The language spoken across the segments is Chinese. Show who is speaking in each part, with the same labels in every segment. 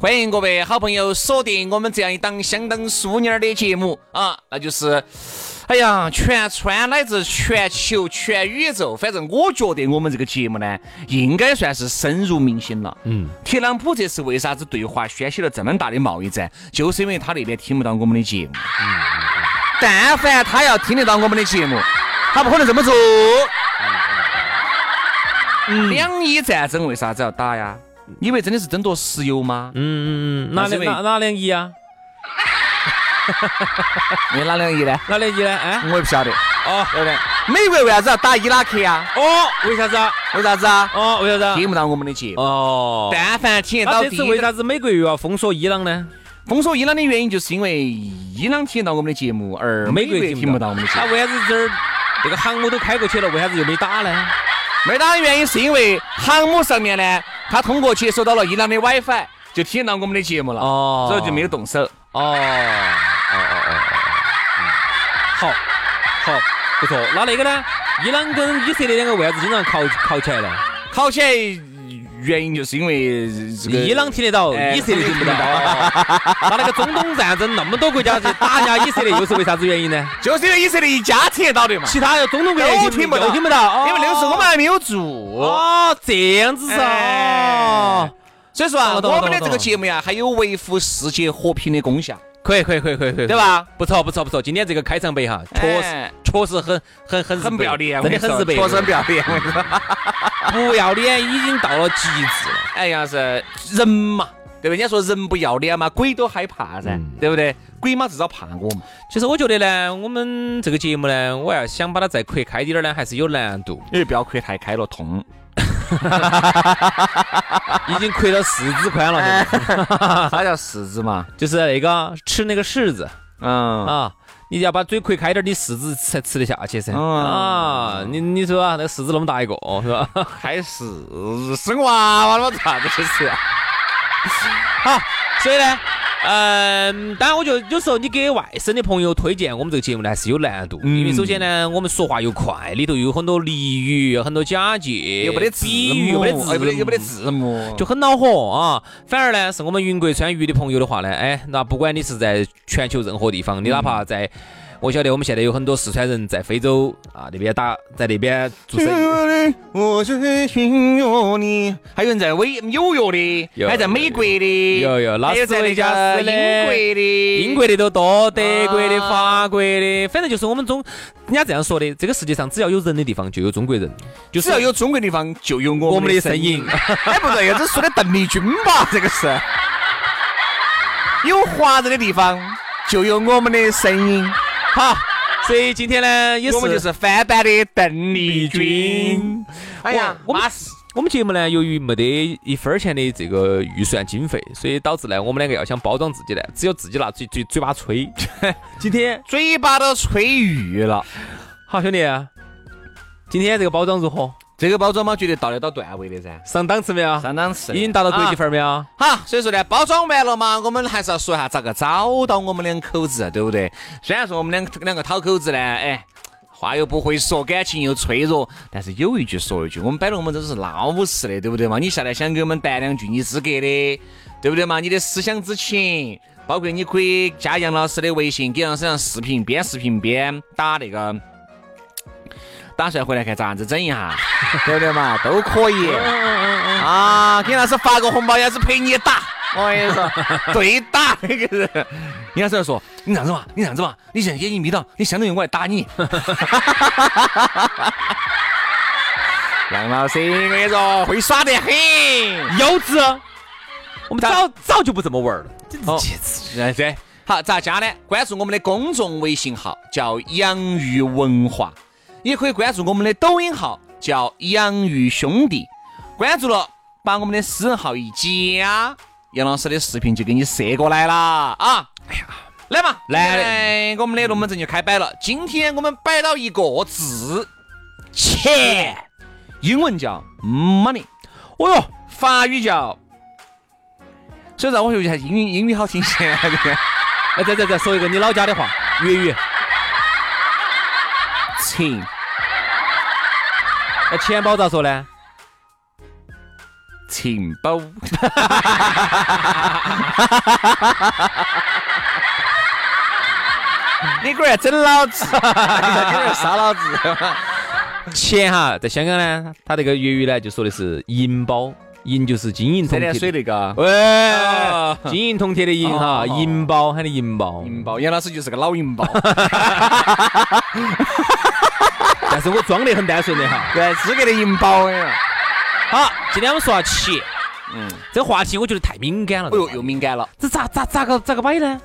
Speaker 1: 欢迎各位好朋友锁定我们这样一档相当淑女儿的节目啊，那就是，哎呀，全川乃至全球、全宇宙，反正我觉得我们这个节目呢，应该算是深入民心了。嗯，特朗普这次为啥子对华掀起了这么大的贸易战，就是因为他那边听不到我们的节目。但凡他要听得到我们的节目，他不可能这么做。两伊战争为啥子要打呀？你以为真的是争夺石油吗？
Speaker 2: 嗯，哪
Speaker 1: 那是因为
Speaker 2: 两哪哪两亿啊？
Speaker 1: 你哪两亿呢？
Speaker 2: 哪两亿呢？哎，
Speaker 1: 我也不晓得。
Speaker 2: 哦
Speaker 1: 对不对？美国为啥子要打伊拉克呀？
Speaker 2: 哦，为啥子啊？
Speaker 1: 为啥子啊？
Speaker 2: 哦，为啥子啊？
Speaker 1: 听不到我们的节目。
Speaker 2: 哦，
Speaker 1: 但凡听得到
Speaker 2: 这次为啥子美国又要封锁伊朗呢？
Speaker 1: 封锁伊朗的原因，就是因为伊朗听得到我们的节目，而美国听不到我们的节目。
Speaker 2: 那为啥子这儿这个航母都开过去了，为啥子又没打呢？
Speaker 1: 没打的原因是因为航母上面呢，它通过接收到了伊朗的 WiFi，就听到我们的节目了。
Speaker 2: 哦
Speaker 1: 所以就没有动手。
Speaker 2: 哦，哦哦哦哦，嗯好，好，不错。那那个呢？伊朗跟以色列两个为啥子经常考考起来呢？
Speaker 1: 考起来原因就是因为这个
Speaker 2: 伊朗听得到，
Speaker 1: 哎
Speaker 2: 以色列听不到。他那那个中东战争那么多国家去打人家以色列，又是为啥子原因呢？
Speaker 1: 就是因为以色列一家听得到的嘛。
Speaker 2: 其他的中东国家
Speaker 1: 都
Speaker 2: 又
Speaker 1: 听不到，
Speaker 2: 又听不到，
Speaker 1: 因为那个时候我们还没有做。
Speaker 2: 哦，这样子噻。
Speaker 1: 哎所以说啊，我们的这个节目呀，还有维护世界和平的功效。
Speaker 2: 可以可以可以可以可以，
Speaker 1: 对吧？
Speaker 2: 不错不错不错，今天这个开场白哈，确实
Speaker 1: 哎
Speaker 2: 确实很很很
Speaker 1: 很不要脸，
Speaker 2: 真的很日白，
Speaker 1: 确实很不要脸。我跟你说
Speaker 2: 不要脸已经到了极致了。
Speaker 1: 哎呀，是人嘛，对不对？人家说人不要脸嘛，鬼都害怕噻，对不对？鬼嘛至少怕我嘛。
Speaker 2: 其实我觉得呢，我们这个节目呢，我要想把它再扩开一点儿呢，还是有难度。
Speaker 1: 因为不要扩太开了，痛。
Speaker 2: 已经扩到四指宽了，
Speaker 1: 啥叫柿子嘛？
Speaker 2: 就是那个吃那个柿子
Speaker 1: 嗯，
Speaker 2: 啊，你要把嘴扩开点儿，你柿子才吃得下去噻。
Speaker 1: 嗯
Speaker 2: 啊，你你说啊，那个柿子那么大一个，哦是吧？
Speaker 1: 还是生娃娃了嘛？啥子吃啊？
Speaker 2: 好，所以呢，嗯，当然我觉得有时候你给外省的朋友推荐我们这个节目呢，还是有难度，因为首先呢，我们说话又快，里头有很多俚语，有很多假借，
Speaker 1: 又没得字
Speaker 2: 比喻，又
Speaker 1: 幕，
Speaker 2: 没得字，
Speaker 1: 又没得又没得，字幕，
Speaker 2: 就很恼火啊。反而呢，是我们云贵川渝的朋友的话呢，哎，那不管你是在全球任何地方，你哪怕在。我晓得我们现在有很多四川人在非洲啊那边打，在那边做生意。
Speaker 1: 我是音乐的，还有人在美纽约的，
Speaker 2: 有
Speaker 1: 还在美国的，
Speaker 2: 有有拉
Speaker 1: 还有在那
Speaker 2: 斯维加
Speaker 1: 个
Speaker 2: 斯的
Speaker 1: 英国的，
Speaker 2: 英国的都多，德国的、
Speaker 1: 啊
Speaker 2: 法国的，反正就是我们中，人家这样说的，这个世界上只要有人的地方就有中国人，就
Speaker 1: 只要有中国地方就有我
Speaker 2: 我们
Speaker 1: 们的声
Speaker 2: 的声音
Speaker 1: 音。哎，不对，这说的邓丽君吧？这个是有华人的地方就有我们的声音。
Speaker 2: 好，所以今天呢也是
Speaker 1: 我们就是翻版的邓丽君。哎呀，
Speaker 2: 我们我们节目呢，由于没得一分钱的这个预算经费，所以导致呢，我们两个要想包装自己呢，只有自己拿嘴嘴嘴巴吹。今天
Speaker 1: 嘴巴都吹绿了。
Speaker 2: 好兄弟，今天这个包装如何？
Speaker 1: 这个包装嘛，绝对到得到段位的噻，
Speaker 2: 上档次没有？
Speaker 1: 上档次，
Speaker 2: 已经达到国际
Speaker 1: 啊
Speaker 2: 范儿没有？
Speaker 1: 好，所以说呢，包装完了嘛，我们还是要说一下咋个找到我们两口子，对不对？虽然说我们两两个讨口子呢，哎，话又不会说，感情又脆弱，但是有一句说一句，我们摆龙门阵都是老实的，对不对嘛？你下来想给我们谈两句你资格的，对不对嘛？你的思想之情，包括你可以加杨老师的微信，给杨老师上视频，边视频边打那个。打算回来看咋样子整一下，对不对嘛？都可以。啊，给老师发个红包，要是陪你打，我跟你说，对打那个 人。杨老师说：“你这样子嘛，你这样子嘛，你现在眼睛眯到，你相当于我来打你。”杨老师，我跟你说，会耍得很，
Speaker 2: 幼稚。我们早早就不这么玩了。
Speaker 1: 哦，对对。好，咋加呢？关注我们的公众微信号，叫洋芋文化，也可以关注我们的抖音号，叫洋芋兄弟。关注了，把我们的私人号一加，杨老师的视频就给你射过来了啊！哎呀，来嘛，来，我们的龙门阵就开摆了。今天我们摆到一个字，钱，英文叫 money，哦哟，法语叫，所以让我学一下英语，英语好听些。
Speaker 2: 哎，再再再说一个你老家的话，粤语。
Speaker 1: 钱。
Speaker 2: 那钱包咋说呢？
Speaker 1: 钱包。你果然整老子，你这杀老子。
Speaker 2: 钱哈，在香港呢，他这个粤语呢，就说的是银包。银就是金银铜铁
Speaker 1: 水那个，
Speaker 2: 喂，金银铜铁的银哈，银包喊的银包，
Speaker 1: 银包，杨老师就是个老银包，
Speaker 2: 但是我装得很单纯的哈，
Speaker 1: 对，资格的银包呀。
Speaker 2: 好，今天我们说下钱，嗯，这个话题我觉得太敏感了，
Speaker 1: 哎呦，又敏感了，
Speaker 2: 这咋咋咋个咋个摆呢？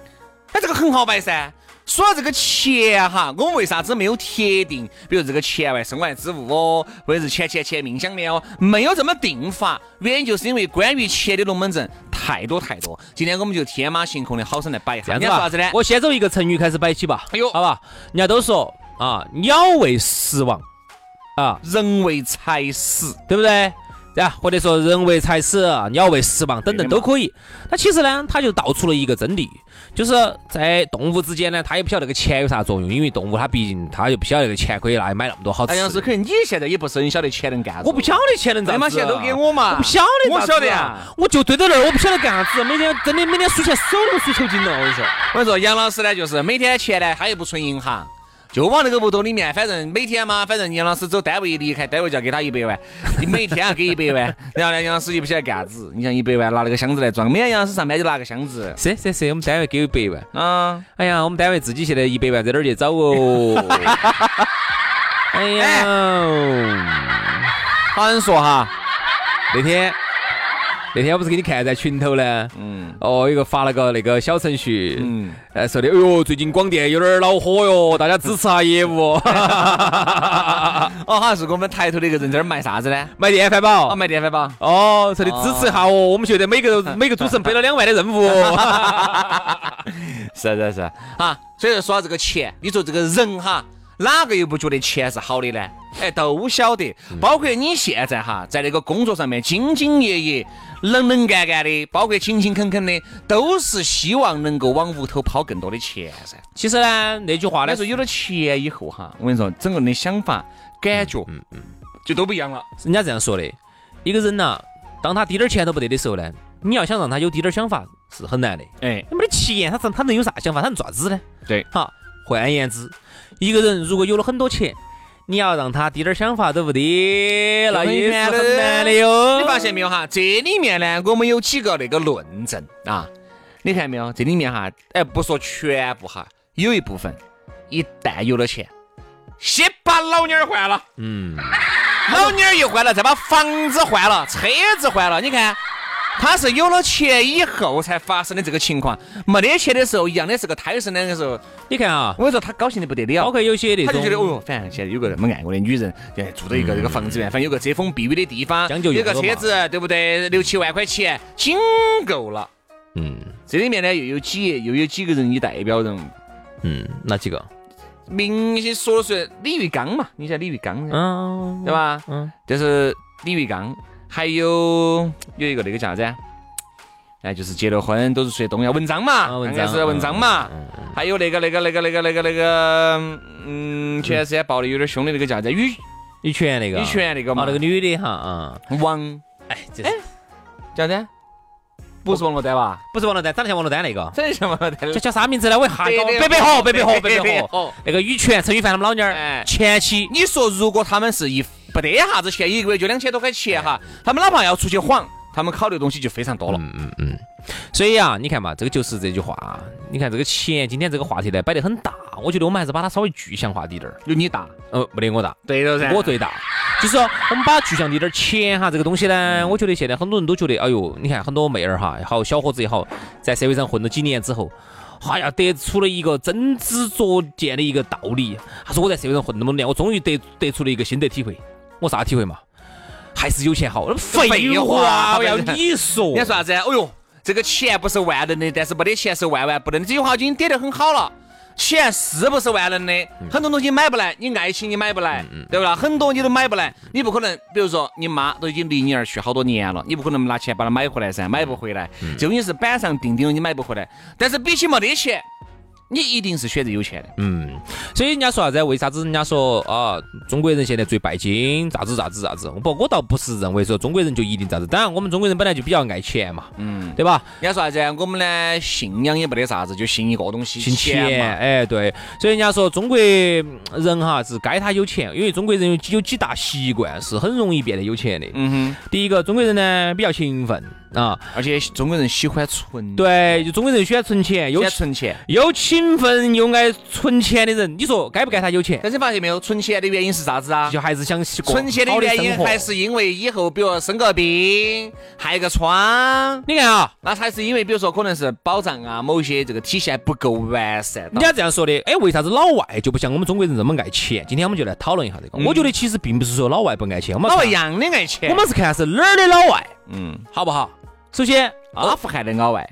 Speaker 1: 哎，这个很好摆噻。说到这个钱哈，我们为啥子没有铁定？比如这个钱外身外之物哦，或者是钱钱钱命相连哦，没有这么定法。原因就是因为关于钱的龙门阵太多太多。今天我们就天马行空的好生来摆一下。
Speaker 2: 这样子呢？我先从一个成语开始摆起吧。哎呦，好吧。人家都说啊，鸟为食亡，啊，
Speaker 1: 人为财死，
Speaker 2: 对不对？对啊，或者说人为财死，鸟为食亡等等都可以。那其实呢，他就道出了一个真理。就是在动物之间呢，他也不晓得那个钱有啥作用，因为动物它毕竟它又不晓得那个钱可以拿来买那么多好吃。
Speaker 1: 杨是，可能你现在也不是很晓得钱能干啥。
Speaker 2: 我不晓得钱能咋子。
Speaker 1: 嘛，钱都给我嘛。
Speaker 2: 我不晓得。
Speaker 1: 我晓得呀。
Speaker 2: 我就堆到那儿，我不晓得干啥子。每天真的每天数钱手都数抽筋了。我跟你说，
Speaker 1: 我跟你说，杨老师呢，就是每天钱呢，他又不存银行。就往那个屋头里面，反正每天嘛，反正杨老师走单位一离开，单位就要给他一百万，你每天要给一百万，然后呢，杨老师就不晓得干啥子。你像一百万拿那个箱子来装，每天杨老师上班就拿个箱子。
Speaker 2: 是是是，我们单位给一百万。啊，哎呀，我们单位自己现在一百万在哪儿去找哦？哎呀，
Speaker 1: 好人说哈，
Speaker 2: 那天。那天我不是给你看在群头呢？嗯。哦，有个发了个那个小程序，嗯，哎说的，哎呦，最近广电有点恼火哟，大家支持下业务。
Speaker 1: 哦，好像是我们抬头的一个人在那儿卖啥子呢？
Speaker 2: 卖电饭煲。
Speaker 1: 哦，卖电饭煲。
Speaker 2: 哦，说的支持一下哦，我们觉得每个 每个主持人背了两万的任务。
Speaker 1: 是是是，哈，所以说说这个钱，你说这个人哈。哪个又不觉得钱是好的呢？哎，都晓得，包括你现在哈，在那个工作上面兢兢业业、能能干干的，包括勤勤恳恳的，都是希望能够往屋头抛更多的钱噻。
Speaker 2: 其实呢，那句话来，
Speaker 1: 说有了钱以后哈，我跟你说，整个人的想法、感觉，嗯嗯，就都不一样了。
Speaker 2: 人家这样说的，一个人呐，当他滴点钱都不得的时候呢，你要想让他有滴点想法是很难的。哎，没得钱，他他能有啥想法？他能做啥子呢？
Speaker 1: 对，
Speaker 2: 好，换言之。一个人如果有了很多钱，你要让他滴点想法都不得，那也是很难的哟。
Speaker 1: 你发现没有哈？这里面呢，我们有几个那个论证啊。你看没有？这里面哈，哎，不说全部哈，有一部分一旦有了钱，先把老娘儿换了，嗯，老娘儿一换了，再把房子换了，车子换了，你看。他是有了钱以后才发生的这个情况，没得钱的时候一样的是个胎生两个时候。
Speaker 2: 你看啊，
Speaker 1: 我跟你说他高兴的不得了，
Speaker 2: 包括有些那
Speaker 1: 种，他就觉得哦哟，反正现在有个那么爱我的女人，住到一个这个房子里面，反正有个遮风避雨的地方，有个车子，对不对？六七万块钱，仅够了。嗯，这里面呢又有几又有几个人以代表人物。
Speaker 2: 嗯，哪几个？
Speaker 1: 明星说了算，李玉刚嘛，你晓得李玉刚，嗯，对吧？嗯，就是李玉刚。还有有一个那个叫啥子？哎，就是结了婚都是随东阳文章嘛，文章是文章嘛。还有那个那个那个那个那个那个，嗯，前段时间爆的有点凶的那个叫啥子？羽
Speaker 2: 羽泉那个，
Speaker 1: 羽泉那个嘛，
Speaker 2: 那个女的哈啊，
Speaker 1: 王，
Speaker 2: 哎，这哎，
Speaker 1: 叫啥子？不是王珞丹吧？
Speaker 2: 不是王珞丹，长得像王珞丹那个，
Speaker 1: 长得像王珞丹。
Speaker 2: 叫叫啥名字呢？我一下白百合，白百合，白百合。那个羽泉，陈羽凡他们老娘儿，前妻。
Speaker 1: 你说如果他们是一。不得啥子钱，一个月就两千多块钱哈。他们哪怕要出去晃，他们考虑的东西就非常多了。
Speaker 2: 嗯嗯嗯所以啊，你看嘛，这个就是这句话。你看这个钱，今天这个话题呢摆得很大，我觉得我们还是把它稍微具象化滴点儿。
Speaker 1: 有你大，
Speaker 2: 呃，没得我大，
Speaker 1: 对了噻，
Speaker 2: 我最大。就是说，我们把它具象滴点儿，钱哈这个东西呢，我觉得现在很多人都觉得，哎呦，你看很多妹儿哈，也好小伙子也好，在社会上混了几年之后，哎呀，得出了一个真知灼见的一个道理。他说我在社会上混那么多年，我终于得得出了一个心得体会。我啥体会嘛？还是有钱好。废话，我要你说，
Speaker 1: 你说啥子？哎呦，这个钱不是万能的，但是没得钱是万万不能的。这句话已经点得很好了。钱是不是万能的？很多东西买不来，你爱情你买不来，对不啦？很多你都买不来，你不可能。比如说，你妈都已经离你而去好多年了，你不可能拿钱把它买回来噻，买不回来。这东西是板上钉钉，你买不回来。但是比起没得钱。你一定是选择有钱的，
Speaker 2: 嗯，所以人家说啥子？为啥子人家说啊，中国人现在最拜金，咋子咋子咋子？不，我倒不是认为说中国人就一定咋子。当然，我们中国人本来就比较爱钱嘛，嗯，对吧？
Speaker 1: 人家说啥子？我们呢，信仰也没得啥子，就信一个东西，
Speaker 2: 信
Speaker 1: 钱。
Speaker 2: 哎，对。所以人家说中国人哈是该他有钱，因为中国人有有几大习惯是很容易变得有钱的。嗯哼。第一个，中国人呢比较勤奋。啊，
Speaker 1: 而且中国人喜欢存，
Speaker 2: 对，就中国人喜欢存钱，
Speaker 1: 有存钱，
Speaker 2: 又勤奋又爱存钱的人，你说该不该他有钱？
Speaker 1: 但是发现没有，存钱的原因是啥子啊？
Speaker 2: 就还是想
Speaker 1: 存钱的原因，还是因为以后比如生个病、害个疮。
Speaker 2: 你看啊，
Speaker 1: 那还是因为比如说可能是保障啊，某些这个体系还不够完善。
Speaker 2: 人家这样说的，哎，为啥子老外就不像我们中国人这么爱钱？今天我们就来讨论一下这个。我觉得其实并不是说老外不爱钱，我们
Speaker 1: 老外一样的爱钱。
Speaker 2: 我们是看是哪儿的老外，嗯，好不好？首先，
Speaker 1: 阿富汗的老外，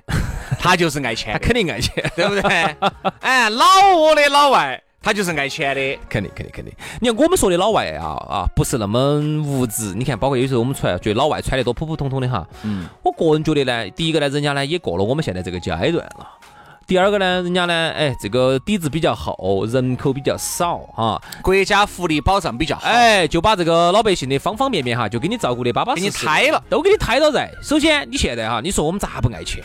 Speaker 1: 他就是爱钱，
Speaker 2: 他肯定爱钱，
Speaker 1: 对不对？哎，老挝的老外，他就是爱钱的，
Speaker 2: 肯定，肯定，肯定。你看我们说的老外啊啊，不是那么物质。你看，包括有时候我们出来，觉得老外穿的多普普通通的哈。嗯。我个人觉得呢，第一个呢，人家呢也过了我们现在这个阶段了。第二个呢，人家呢，哎，这个底子比较厚，人口比较少哈，
Speaker 1: 国家福利保障比较好，
Speaker 2: 哎，就把这个老百姓的方方面面哈，就给你照顾的巴巴适
Speaker 1: 适，给你胎了，
Speaker 2: 都给你胎到在。首先，你现在哈，你说我们咋不爱钱？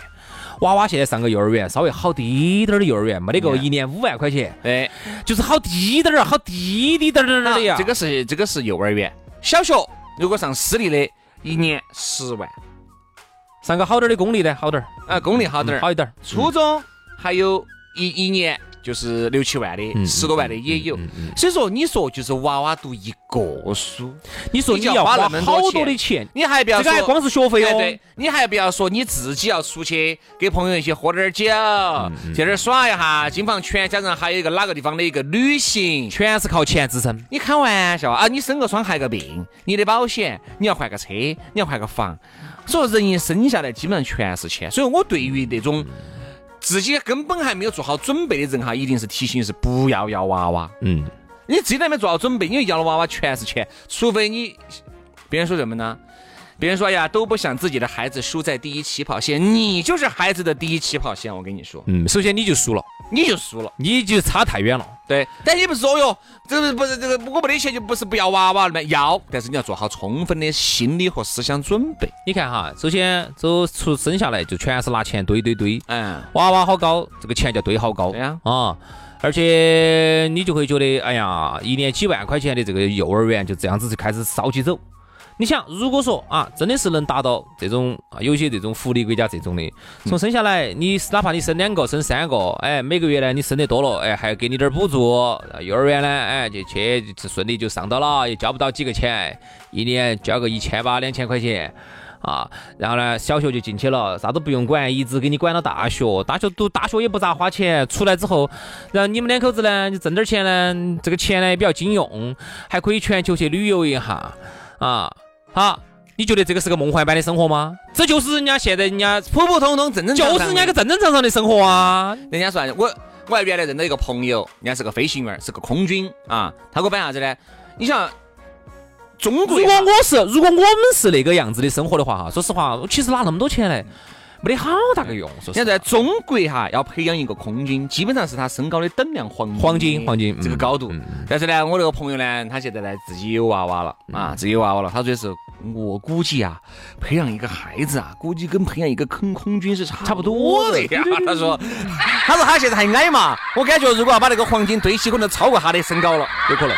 Speaker 2: 娃娃现在上个幼儿园，稍微好低点儿的幼儿园，没得个一年五万块钱，
Speaker 1: 哎，
Speaker 2: 就是好低点儿，好低低点儿的呀。
Speaker 1: 这个是这个是幼儿园，小学如果上私立的，一年十万，
Speaker 2: 上个好点儿的公立的，好点儿，
Speaker 1: 啊，公立好点儿，
Speaker 2: 好一点儿，
Speaker 1: 初中。还有一一年就是六七万的，十多万的也有。所以说，你说就是娃娃读一个书，
Speaker 2: 你说你要花那么好多的钱，
Speaker 1: 你还不要说
Speaker 2: 光是学费哦，
Speaker 1: 对，你还不要说你自己要出去给朋友一起喝点酒，去那儿耍一下，金房全家人还有一个哪个地方的一个旅行，
Speaker 2: 全是靠钱支撑。
Speaker 1: 你开玩笑啊？你生个疮害个病，你的保险，你要换个车，你要换个房，所以人一生下来基本上全是钱。所以我对于那种。自己根本还没有做好准备的人哈，一定是提醒是不要要娃娃。嗯，你自己都没做好准备，因为要了娃娃全是钱，除非你别人说什么呢？别人说呀，都不想自己的孩子输在第一起跑线，你就是孩子的第一起跑线。我跟你说，
Speaker 2: 嗯，首先你就输了，
Speaker 1: 你就输了，
Speaker 2: 你就差太远了。
Speaker 1: 对，但你不是说哟，这个不是这个，我没得钱就不是不要娃娃了吗？要，但是你要做好充分的心理和思想准备。
Speaker 2: 你看哈，首先走出生下来就全是拿钱堆堆堆，嗯，娃娃好高，这个钱就堆好高。
Speaker 1: 对呀，
Speaker 2: 啊，而且你就会觉得，哎呀，一年几万块钱的这个幼儿园就这样子就开始烧起走。你想，如果说啊，真的是能达到这种啊，有些这种福利国家这种的，从生下来，你哪怕你生两个、生三个，哎，每个月呢，你生得多了，哎，还要给你点补助，幼儿园呢，哎，就去顺利就上到了，也交不到几个钱，一年交个一千八、两千块钱啊，然后呢，小学就进去了，啥都不用管，一直给你管到大学，大学读大学也不咋花钱，出来之后，然后你们两口子呢，你挣点钱呢，这个钱呢也比较经用，还可以全球去旅游一下啊。好，你觉得这个是个梦幻般的生活吗？这就是人家现在人家
Speaker 1: 普普通通、正正常
Speaker 2: 常，就是人家一个正正常常的生活啊。
Speaker 1: 人家说，我我还原来认得一个朋友，人家是个飞行员，是个空军啊。他给我摆啥子呢？你想，中国
Speaker 2: 如果我是，如果我们是那个样子的生活的话，哈，说实话，其实拿那么多钱来。没得好大个用。
Speaker 1: 现在中国哈要培养一个空军，基本上是他身高的等量黄
Speaker 2: 黄金黄金
Speaker 1: 这个高度。但是呢，我那个朋友呢，他现在呢自己有娃娃了啊，自己有娃娃了。他说的是，我估计啊，培养一个孩子啊，估计跟培养一个坑空军是差不多的呀。他说，他说他现在还矮嘛，我感觉如果要把那个黄金堆起，可能超过他的身高了，
Speaker 2: 有可能。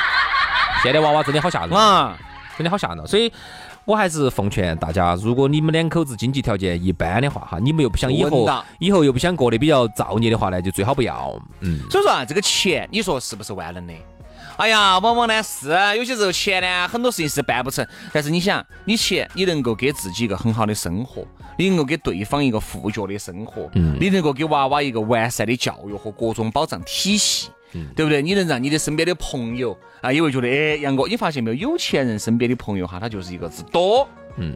Speaker 2: 现在娃娃真的好吓人啊，真的好吓人。所以。我还是奉劝大家，如果你们两口子经济条件一般的话，哈，你们又不想以后以后又不想过得比较造孽的话呢，就最好不要。嗯，
Speaker 1: 所以说啊，这个钱，你说是不是万能的？哎呀，往往呢是有些时候钱呢，很多事情是办不成。但是你想，你钱你能够给自己一个很好的生活，你能够给对方一个富足的生活，嗯，你能够给娃娃一个完善的教育和各种保障体系，嗯，对不对？你能让你的身边的朋友啊，也会觉得，哎，杨哥，你发现没有？有钱人身边的朋友哈，他就是一个字多，嗯。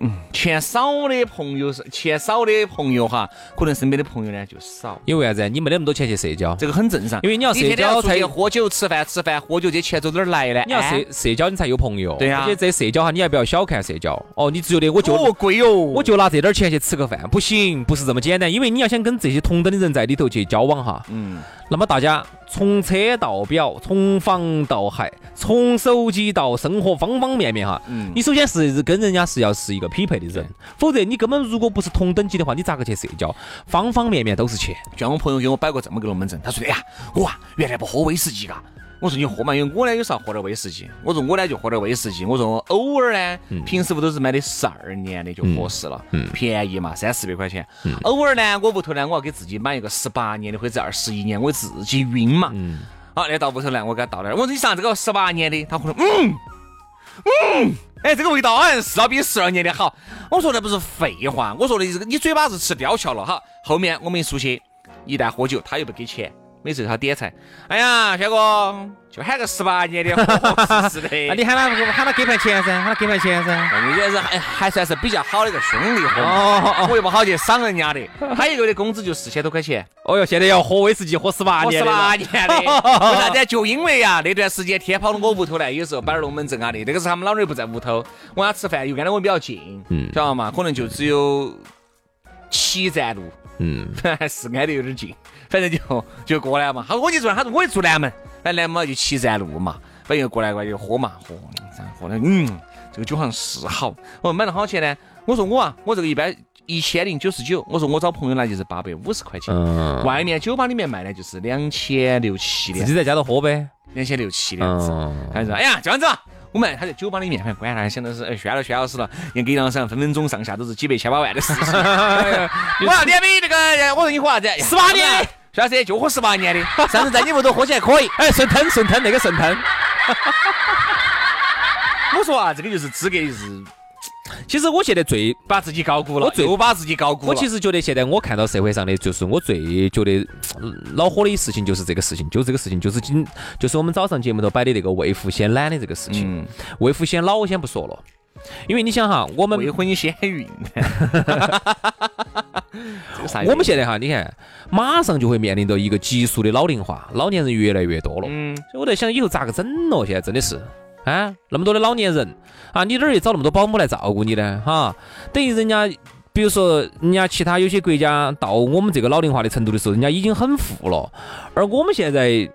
Speaker 1: 嗯，钱少的朋友是钱少的朋友哈，可能身边的朋友呢就少。
Speaker 2: 因为啥子？你没得那么多钱去社交，
Speaker 1: 这个很正常。
Speaker 2: 因为你要社交才
Speaker 1: 喝酒吃饭吃饭喝酒，这钱从哪儿来呢？
Speaker 2: 你要社社交，你才有朋友。
Speaker 1: 对呀。
Speaker 2: 而且这社交哈，你还不要小看社交。哦，你只觉得我就
Speaker 1: 哦贵哟，
Speaker 2: 我就拿这点钱去吃个饭，不行，不是这么简单。因为你要想跟这些同等的人在里头去交往哈，嗯，那么大家从车到表，从房到海，从手机到生活方方面面哈，嗯，你首先是跟人家是要是一个匹配的人。否则你根本如果不是同等级的话，你咋个去社交？方方面面都是钱。
Speaker 1: 就像我朋友给我摆过这么个龙门阵，他说：“哎呀，我啊原来不喝威士忌嘎。”我说：“你喝嘛，因为我呢有时候喝点威士忌。”我说：“我呢就喝点威士忌。”我说：“偶尔呢，平时不都是买的十二年的就合适了，便宜嘛，三四百块钱。偶尔呢，我屋头呢我要给自己买一个十八年的或者二十一年，我自己晕嘛。好，那到屋头来，我给他倒点。我说：“你上这个十八年的，他可能嗯嗯。”哎，这个味道好像是要比十二年的好。我说那不是废话，我说的这个你嘴巴是吃吊桥了哈。后面我们一出去，一旦喝酒，他又不给钱，每次他点菜，哎呀，轩哥。就喊个十八年的，是 的。
Speaker 2: 那你喊他喊他给盘钱噻，喊他给盘钱噻。
Speaker 1: 那也是还还算是比较好的一个兄弟伙。哦我又不好去赏人家的。他一个月的工资就四千多块钱。
Speaker 2: 哦哟，现在要喝威士忌喝十八年。
Speaker 1: 十八年的。为啥子？就因为呀，那段时间天跑到我屋头来，有时候摆点龙门阵啊的。那个时候他们老人不在屋头，我俩吃饭又挨得我比较近，嗯，晓得嘛？可能就只有七站路，嗯，还是挨得有点近。反正就就过来嘛。他说我就住，他说我也住南门。来来嘛，就七站路嘛，反正过来过来就喝嘛，喝，喝的，嗯，这个酒好像是好。我说买了好钱呢？我说我啊，我这个一般一千零九十九。我说我找朋友来就是八百五十块钱。嗯。外面酒吧里面卖的就是两千六七的。
Speaker 2: 自己在家头喝呗。
Speaker 1: 两千六七的样子。他说：“哎呀，这样子，我们他在酒吧里面，反正管他，想的是，哎，宣了宣老师了，人给两上，分分钟上下都是几百千把万的事情。我要点杯那个，我说你喝啥子？
Speaker 2: 十八年。
Speaker 1: 徐老师就喝十八年的，上次在你屋头喝起来可以，
Speaker 2: 哎，顺吞顺吞那个顺吞。
Speaker 1: 我说啊，这个就是资格是，
Speaker 2: 其实我现在最
Speaker 1: 把自己高估了，
Speaker 2: 我最
Speaker 1: 把自己高估
Speaker 2: 了。我其实觉得现在我看到社会上的，就是我最觉得 恼火的事情，就是这个事情，就这个事情，就是今就是我们早上节目头摆的那个未富先懒的这个事情。未富先老，我先不说了。因为你想哈，我们
Speaker 1: 未婚先孕，
Speaker 2: 我们现在哈，你看，马上就会面临着一个急速的老龄化，老年人越来越多了。嗯，所以我在想，以后咋个整咯？现在真的是啊，那么多的老年人啊，你哪儿去找那么多保姆来照顾你呢？哈，等于人家，比如说，人家其他有些国家到我们这个老龄化的程度的时候，人家已经很富了，而我们现在。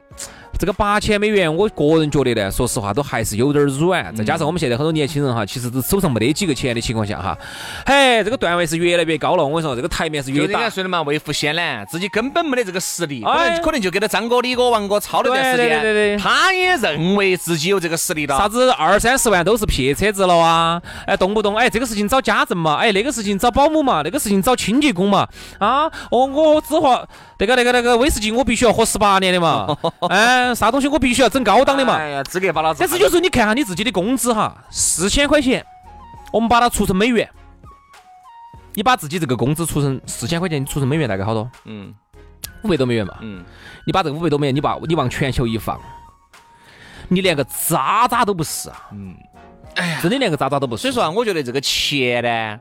Speaker 2: 这个八千美元，我个人觉得呢，说实话都还是有点软。再加上我们现在很多年轻人哈，其实都手上没得几个钱的情况下哈，嘿，这个段位是越来越高了。我跟你说，这个台面是越大。
Speaker 1: 人家说的嘛，为富先懒，自己根本没得这个实力，可能可能就给他张哥、李哥、王哥操了段时间。
Speaker 2: 对对对
Speaker 1: 他也认为自己有这个实力了。
Speaker 2: 啥子二三十万都是撇车子了啊？哎，动不动哎，这个事情找家政嘛，哎，那个事情找保姆嘛，那个事情找清洁工嘛。啊，哦，我只喝那个那个那个威士忌，我必须要喝十八年的嘛。哎，啥东西我必须要。整高档的嘛，
Speaker 1: 哎呀，资格把老子。
Speaker 2: 但是有时候你看下你自己的工资哈，四千块钱，我们把它除成美元，你把自己这个工资除成四千块钱，你除成美元大概好多？嗯，五百多美元嘛。嗯，你把这个五百多美元，你把你往全球一放，你连个渣渣都不是啊。嗯，哎呀，真的连个渣渣都不是。
Speaker 1: 所以说啊，我觉得这个钱呢。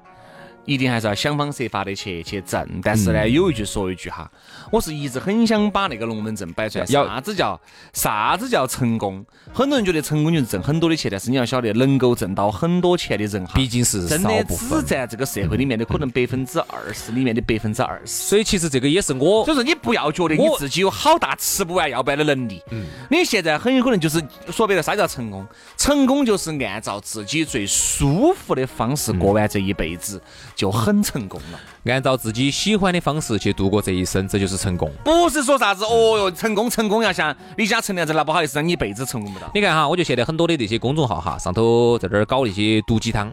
Speaker 1: 一定还是要想方设法的去去挣，但是呢，有一句说一句哈，我是一直很想把那个龙门阵摆出来。啥子叫啥子叫成功？很多人觉得成功就是挣很多的钱，但是你要晓得，能够挣到很多钱的人哈，
Speaker 2: 毕竟是
Speaker 1: 真的只占这个社会里面的可能百分之二十里面的百分之二十。
Speaker 2: 所以其实这个也是我，
Speaker 1: 就是你不要觉得你自己有好大吃不完要不完的能力。嗯。你现在很有可能就是说白了，啥叫成功？成功就是按照自己最舒服的方式过完这一辈子。
Speaker 3: 就很成功了。
Speaker 2: 按照自己喜欢的方式去度过这一生，这就是成功。
Speaker 3: 不是说啥子哦哟，成功成功要像李嘉诚那样子，那不好意思，让你一辈子成功不到。
Speaker 2: 你看哈，我觉得现在很多的这些公众号哈，上头在这儿搞那些毒鸡汤，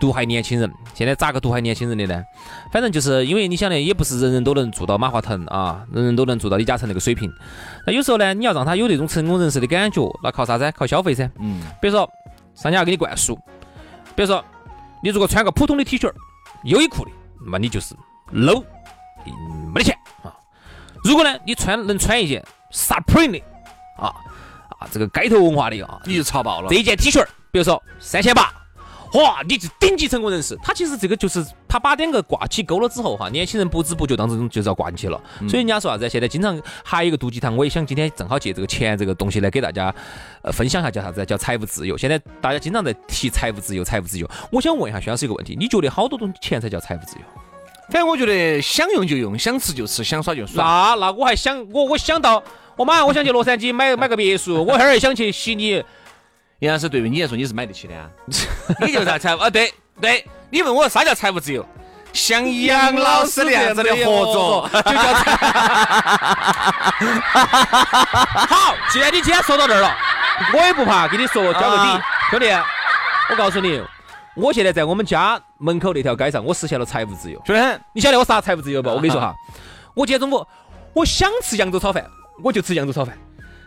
Speaker 2: 毒害年轻人。现在咋个毒害年轻人的呢？反正就是因为你想的，也不是人人都能做到马化腾啊，人人都能做到李嘉诚那个水平。那有时候呢，你要让他有那种成功人士的感觉，那靠啥子？靠消费噻。嗯。比如说，商家给你灌输，比如说，你如果穿个普通的 T 恤、优衣库的，那么你就是 low，没得钱啊。如果呢，你穿能穿一件 Supreme 的啊啊，这个街头文化的啊，
Speaker 3: 你就潮爆了。
Speaker 2: 这一件 T 恤，比如说三千八。哇，你是顶级成功人士。他其实这个就是他把两个挂起钩了之后哈，年轻人不知不觉当中就是要挂进去了。所以人家说啥子？现在经常还有一个毒鸡汤，我也想今天正好借这个钱这个东西来给大家呃分享一下，叫啥子？叫财务自由。现在大家经常在提财务自由，财务自由。我想问一下薛老师一个问题：你觉得好多东西钱才叫财务自由？
Speaker 3: 反正我觉得想用就用，想吃就吃，想耍就耍。
Speaker 2: 那那我还想我我想到我马上我想去洛杉矶买买个别墅，我后儿想去悉尼。
Speaker 3: 杨老师，对于你来说你是买得起的啊？你就啥财务啊？对。对你问我啥叫财务自由？像杨老师那样子的合作就叫财。
Speaker 2: 好，既然你今天说到这儿了，我也不怕，给你说交个底，兄弟，我告诉你，我现在在我们家门口那条街上，我实现了财务自由，
Speaker 3: 兄弟，
Speaker 2: 你晓得我啥财务自由不？我跟你说哈，我今天中午我想吃扬州炒饭，我就吃扬州炒饭。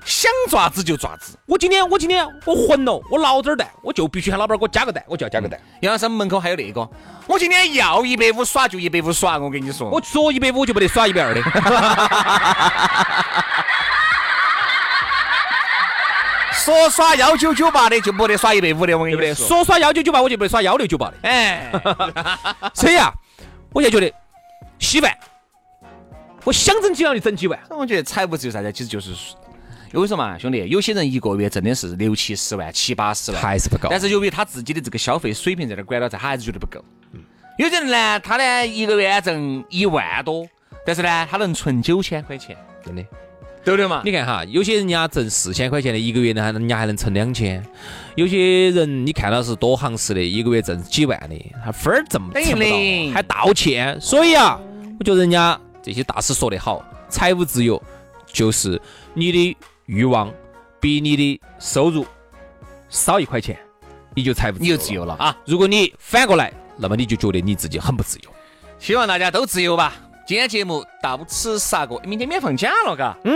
Speaker 3: 想爪子就爪子，
Speaker 2: 我今天我今天我混了，我捞点儿蛋，我就必须喊老板给我加个蛋，我就要加个蛋。
Speaker 3: 杨老师门口还有那个，我今天要一百五耍就一百五耍，我跟你说，
Speaker 2: 我说一百五就不得耍一百二的。
Speaker 3: 说耍幺九九八的就不得耍一百五的，我跟你说，
Speaker 2: 说耍幺九九八我就不得耍幺六九八的。哎，所以啊，我就觉得稀饭，我想整几碗就整几碗。
Speaker 3: 我觉得财务自由啥子，其实就是。我跟你说嘛，兄弟，有些人一个月挣的是六七十万、七八十万，
Speaker 2: 还是不够。
Speaker 3: 但是由于他自己的这个消费水平在那管到在，他还是觉得不够。嗯有些人呢，他呢一个月挣一万多，但是呢，他能存九千块钱，
Speaker 2: 真的，
Speaker 3: 对不对嘛？
Speaker 2: 你看哈，有些人家挣四千块钱的，一个月呢，人家还能存两千。有些人你看到是多行市的，一个月挣几万的，他分儿挣不到，还道歉。所以啊，我觉得人家这些大师说得好，财务自由就是你的。欲望比你的收入少一块钱，你就财务
Speaker 3: 你就自由了啊！
Speaker 2: 如果你反过来，那么你就觉得你自己很不自由。
Speaker 3: 希望大家都自由吧。今天节目到此杀过，明天免放假了，嘎。嗯。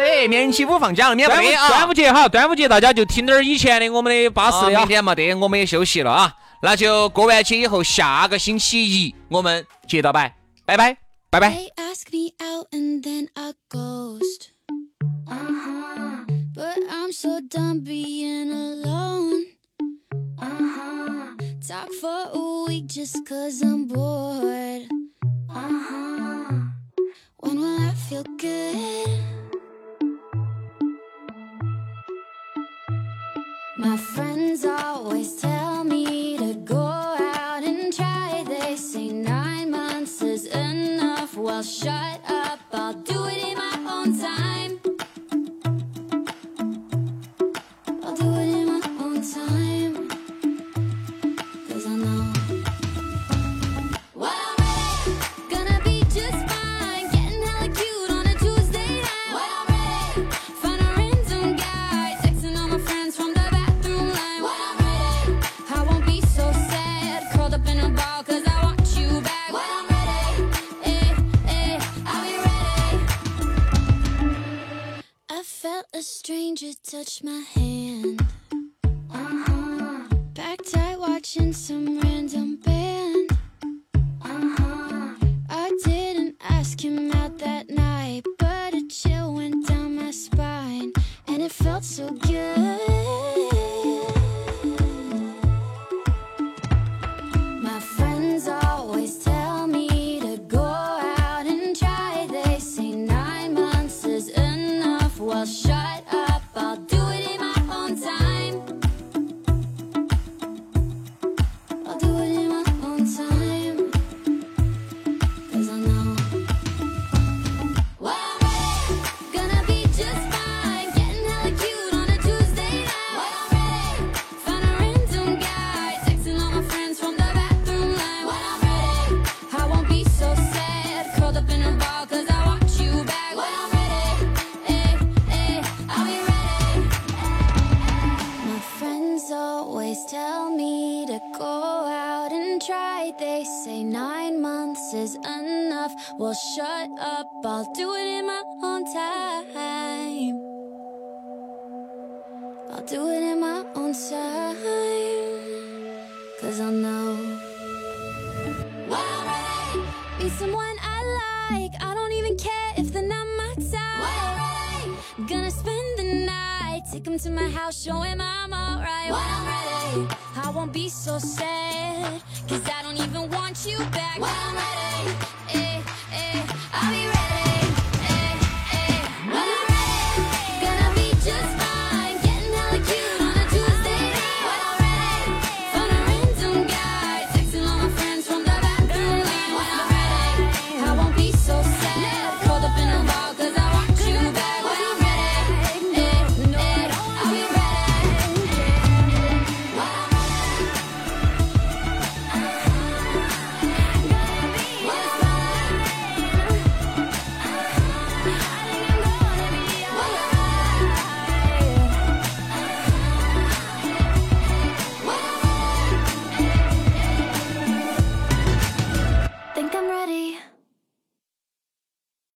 Speaker 3: 哎，免起五放假了，免不
Speaker 2: 啊。端午节哈，端午节大家就听点以前的我们的巴适的。
Speaker 3: 明天没得，我们也休息了啊。那就过完节以后，下个星期一我们接到拜，拜拜，拜拜。Uh-huh. But I'm so done being alone. Uh-huh. Talk for a week just cause I'm bored. Uh-huh. When will I feel good? My friends always tell stranger touched my hand. Uh-huh. Back tight watching some Well, shut up, I'll do it in my own time. I'll do it in my own time. Cause I know when I'm ready, meet someone I like. I don't even care if they're not my type. When I'm ready, gonna spend the night, take them to my house, show him I'm alright. When I'm ready, I won't be so sad. Cause I don't even want you back. When I'm ready, eh,